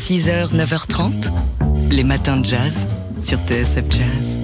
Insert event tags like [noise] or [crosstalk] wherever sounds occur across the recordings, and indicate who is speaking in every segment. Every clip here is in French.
Speaker 1: 6h, 9h30, les matins de jazz sur TSF Jazz.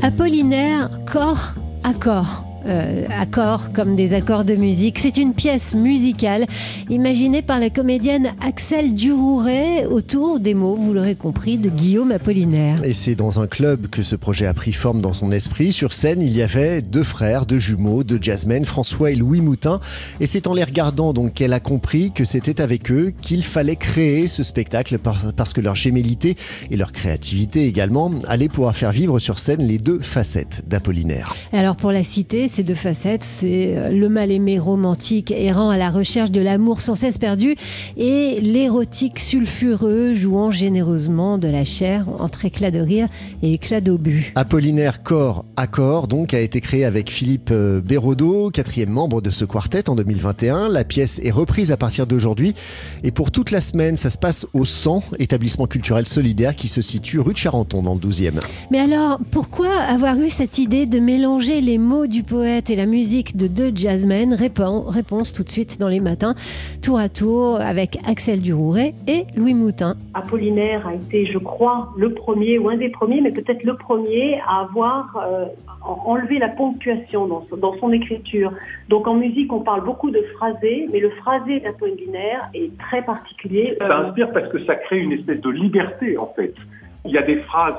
Speaker 2: Apollinaire, corps à corps. Euh, accords comme des accords de musique. C'est une pièce musicale imaginée par la comédienne Axel Durouret autour des mots, vous l'aurez compris, de Guillaume Apollinaire.
Speaker 3: Et c'est dans un club que ce projet a pris forme dans son esprit. Sur scène, il y avait deux frères, deux jumeaux, deux jazzmen, François et Louis Moutin. Et c'est en les regardant donc qu'elle a compris que c'était avec eux qu'il fallait créer ce spectacle parce que leur gémellité et leur créativité également allaient pouvoir faire vivre sur scène les deux facettes d'Apollinaire.
Speaker 2: Alors pour la cité, ces deux facettes, c'est euh, le mal-aimé romantique errant à la recherche de l'amour sans cesse perdu et l'érotique sulfureux jouant généreusement de la chair entre éclat de rire et éclat d'obus.
Speaker 3: Apollinaire Corps Accord donc a été créé avec Philippe euh, Bérodeau, quatrième membre de ce quartet en 2021. La pièce est reprise à partir d'aujourd'hui et pour toute la semaine, ça se passe au 100, établissement culturel solidaire qui se situe rue de Charenton dans le 12e.
Speaker 2: Mais alors, pourquoi avoir eu cette idée de mélanger les mots du poète et la musique de deux jazzmen Réponse tout de suite dans les matins, tour à tour avec Axel Durouret et Louis Moutin.
Speaker 4: Apollinaire a été, je crois, le premier ou un des premiers, mais peut-être le premier à avoir euh, enlevé la ponctuation dans, dans, son écriture. Donc en musique, on parle beaucoup de phrasé, mais le phrasé d'Apollinaire est très particulier.
Speaker 5: Ça inspire parce que ça crée une espèce de liberté en fait. Il y a des phrases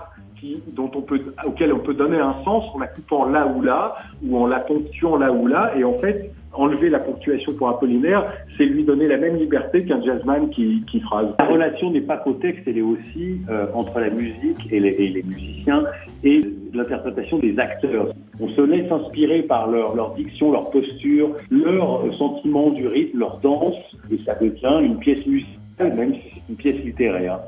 Speaker 5: dont on peut, auquel on peut donner un sens en la coupant là ou là, ou en la ponctuant là ou là, et en fait, enlever la ponctuation pour Apollinaire, c'est lui donner la même liberté qu'un jazzman qui, qui, phrase.
Speaker 6: La relation n'est pas qu'au texte, elle est aussi euh, entre la musique et les, et les musiciens et l'interprétation des acteurs. On se laisse inspirer par leur, leur diction, leur posture, leur sentiment du rythme, leur danse, et ça devient une pièce musicale, même si c'est une pièce littéraire.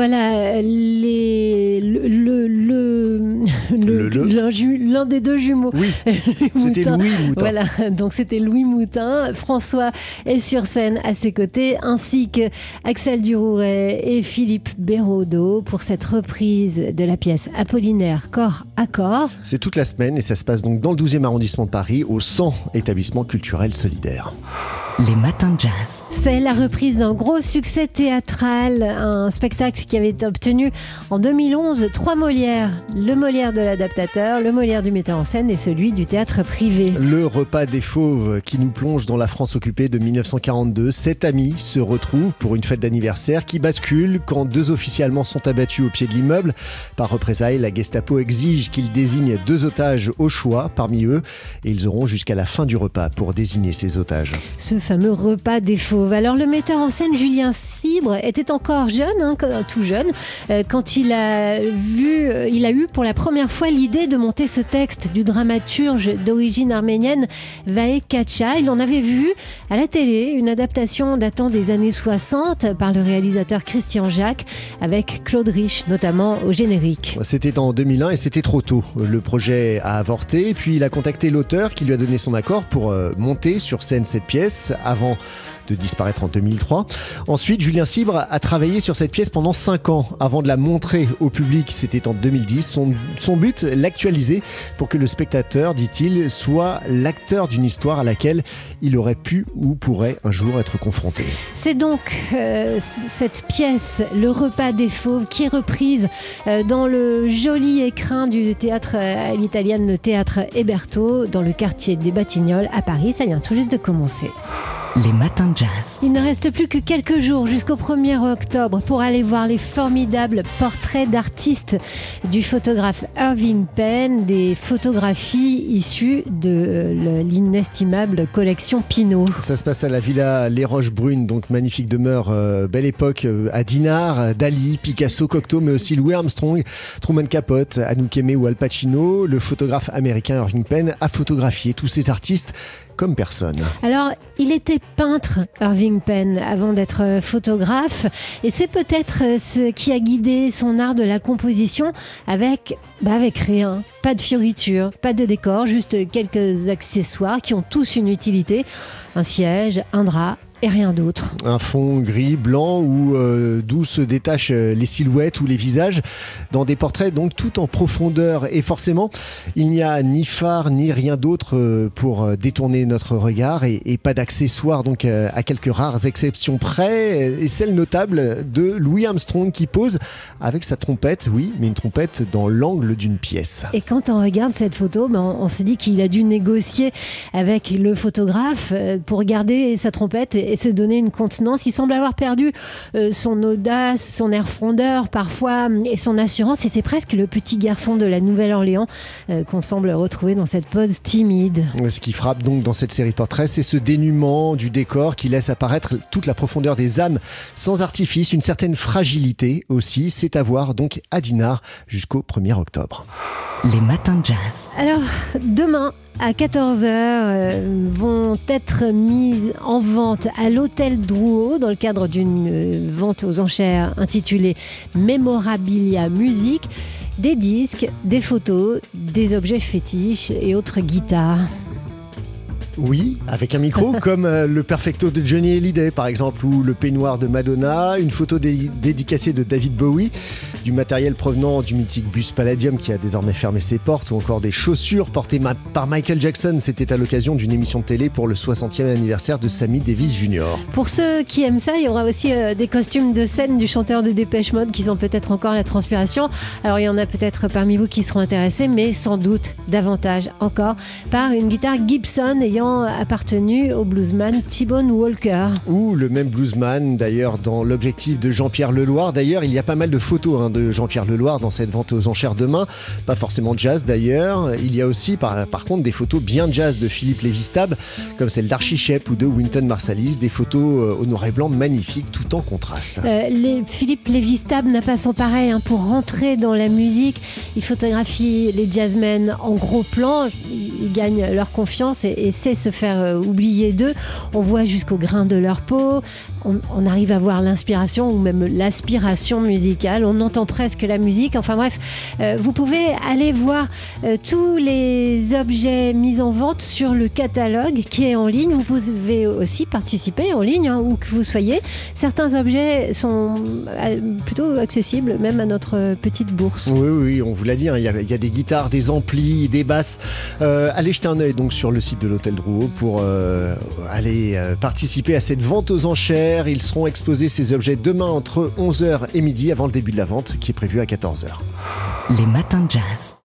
Speaker 2: Voilà, les, le, le, [laughs] l'un des deux jumeaux.
Speaker 3: Oui, [laughs] c'était Louis Moutin.
Speaker 2: Voilà, donc c'était Louis Moutin. François est sur scène à ses côtés, ainsi que Axel Durouret et Philippe Béraudot pour cette reprise de la pièce Apollinaire corps à corps.
Speaker 3: C'est toute la semaine et ça se passe donc dans le 12e arrondissement de Paris, au 100 établissement culturel solidaire.
Speaker 1: Les matins de jazz.
Speaker 2: C'est la reprise d'un gros succès théâtral, un spectacle qui avait obtenu en 2011 trois Molières. Le Molière de l'adaptateur, le Molière du metteur en scène et celui du théâtre privé.
Speaker 3: Le repas des fauves qui nous plonge dans la France occupée de 1942. Sept amis se retrouvent pour une fête d'anniversaire qui bascule quand deux officiers allemands sont abattus au pied de l'immeuble. Par représailles, la Gestapo exige qu'ils désignent deux otages au choix parmi eux et ils auront jusqu'à la fin du repas pour désigner ces otages
Speaker 2: fameux repas des fauves. Alors le metteur en scène Julien Cibre était encore jeune, hein, tout jeune, euh, quand il a vu, euh, il a eu pour la première fois l'idée de monter ce texte du dramaturge d'origine arménienne Vae Kacha. Il en avait vu à la télé une adaptation datant des années 60 par le réalisateur Christian Jacques avec Claude Rich notamment au générique.
Speaker 3: C'était en 2001 et c'était trop tôt. Le projet a avorté, puis il a contacté l'auteur qui lui a donné son accord pour euh, monter sur scène cette pièce avant de disparaître en 2003. Ensuite, Julien Cibre a travaillé sur cette pièce pendant 5 ans avant de la montrer au public. C'était en 2010. Son, but, l'actualiser pour que le spectateur, dit-il, soit l'acteur d'une histoire à laquelle il aurait pu ou pourrait un jour être confronté.
Speaker 2: C'est donc euh, cette pièce, Le repas des fauves, qui est reprise euh, dans le joli écrin du théâtre à l'italienne, le théâtre Héberto, dans le quartier des Batignolles à Paris. Ça vient tout juste de commencer.
Speaker 1: Les matins de jazz.
Speaker 2: Il ne reste plus que quelques jours jusqu'au 1er octobre pour aller voir les formidables portraits d'artistes du photographe Irving Penn, des photographies issues de l'inestimable collection Pinot.
Speaker 3: Ça se passe à la villa Les Roches Brunes, donc magnifique demeure, euh, belle époque euh, à Dinard, Dali, Picasso, Cocteau, mais aussi Louis Armstrong, Truman Capote, Anouk Aimé ou Al Pacino. Le photographe américain Irving Penn a photographié tous ces artistes personne.
Speaker 2: Alors, il était peintre, Irving Penn, avant d'être photographe, et c'est peut-être ce qui a guidé son art de la composition avec, bah avec rien, pas de fioriture, pas de décor, juste quelques accessoires qui ont tous une utilité, un siège, un drap, et rien d'autre.
Speaker 3: Un fond gris, blanc ou euh, d'où se détachent euh, les silhouettes ou les visages dans des portraits donc tout en profondeur et forcément il n'y a ni phare ni rien d'autre euh, pour détourner notre regard et, et pas d'accessoires donc à quelques rares exceptions près et celle notable de Louis Armstrong qui pose avec sa trompette, oui, mais une trompette dans l'angle d'une pièce.
Speaker 2: Et quand on regarde cette photo, ben, on, on se dit qu'il a dû négocier avec le photographe pour garder sa trompette et se donner une contenance. Il semble avoir perdu euh, son audace, son air frondeur parfois et son assurance. Et c'est presque le petit garçon de la Nouvelle-Orléans euh, qu'on semble retrouver dans cette pose timide.
Speaker 3: Ce qui frappe donc dans cette série portrait, c'est ce dénuement du décor qui laisse apparaître toute la profondeur des âmes sans artifice, une certaine fragilité aussi. C'est à voir donc à Dinard jusqu'au 1er octobre.
Speaker 1: Les matins de jazz.
Speaker 2: Alors, demain, à 14h euh, vont être mis en vente à l'hôtel Drouot dans le cadre d'une euh, vente aux enchères intitulée Memorabilia Musique. Des disques, des photos, des objets fétiches et autres guitares.
Speaker 3: Oui, avec un micro, [laughs] comme euh, le perfecto de Johnny Hallyday par exemple, ou le peignoir de Madonna, une photo dé dédicacée de David Bowie, du matériel provenant du mythique bus Palladium qui a désormais fermé ses portes, ou encore des chaussures portées par Michael Jackson. C'était à l'occasion d'une émission de télé pour le 60e anniversaire de Sammy Davis Jr.
Speaker 2: Pour ceux qui aiment ça, il y aura aussi euh, des costumes de scène du chanteur de Dépêche Mode qui sont peut-être encore la transpiration. Alors il y en a peut-être parmi vous qui seront intéressés, mais sans doute davantage encore par une guitare Gibson ayant appartenu au bluesman T-Bone Walker.
Speaker 3: Ou le même bluesman d'ailleurs dans l'objectif de Jean-Pierre Leloir. D'ailleurs, il y a pas mal de photos hein, de Jean-Pierre Leloir dans cette vente aux enchères demain. Pas forcément jazz d'ailleurs. Il y a aussi par, contre des photos bien jazz de Philippe Lévistab, comme celle d'Archie Shep ou de Winton Marsalis. Des photos euh, au noir et blanc magnifiques tout en contraste.
Speaker 2: Euh, Philippe Lévistab n'a pas son pareil hein, pour rentrer dans la musique. Il photographie les jazzmen en gros plan. Ils gagnent leur confiance et, et sait se faire euh, oublier d'eux. On voit jusqu'au grain de leur peau. On, on arrive à voir l'inspiration ou même l'aspiration musicale. On entend presque la musique. Enfin bref, euh, vous pouvez aller voir euh, tous les objets mis en vente sur le catalogue qui est en ligne. Vous pouvez aussi participer en ligne, hein, où que vous soyez. Certains objets sont euh, plutôt accessibles, même à notre petite bourse.
Speaker 3: Oui, oui, on vous l'a dit, hein, il y, a des guitares, des amplis, des basses. Allez jeter un œil donc sur le site de l'Hôtel Drouot pour aller participer à cette vente aux enchères. Ils seront exposés ces objets demain entre 11h et midi avant le début de la vente qui est prévu à 14h.
Speaker 1: Les matins de jazz.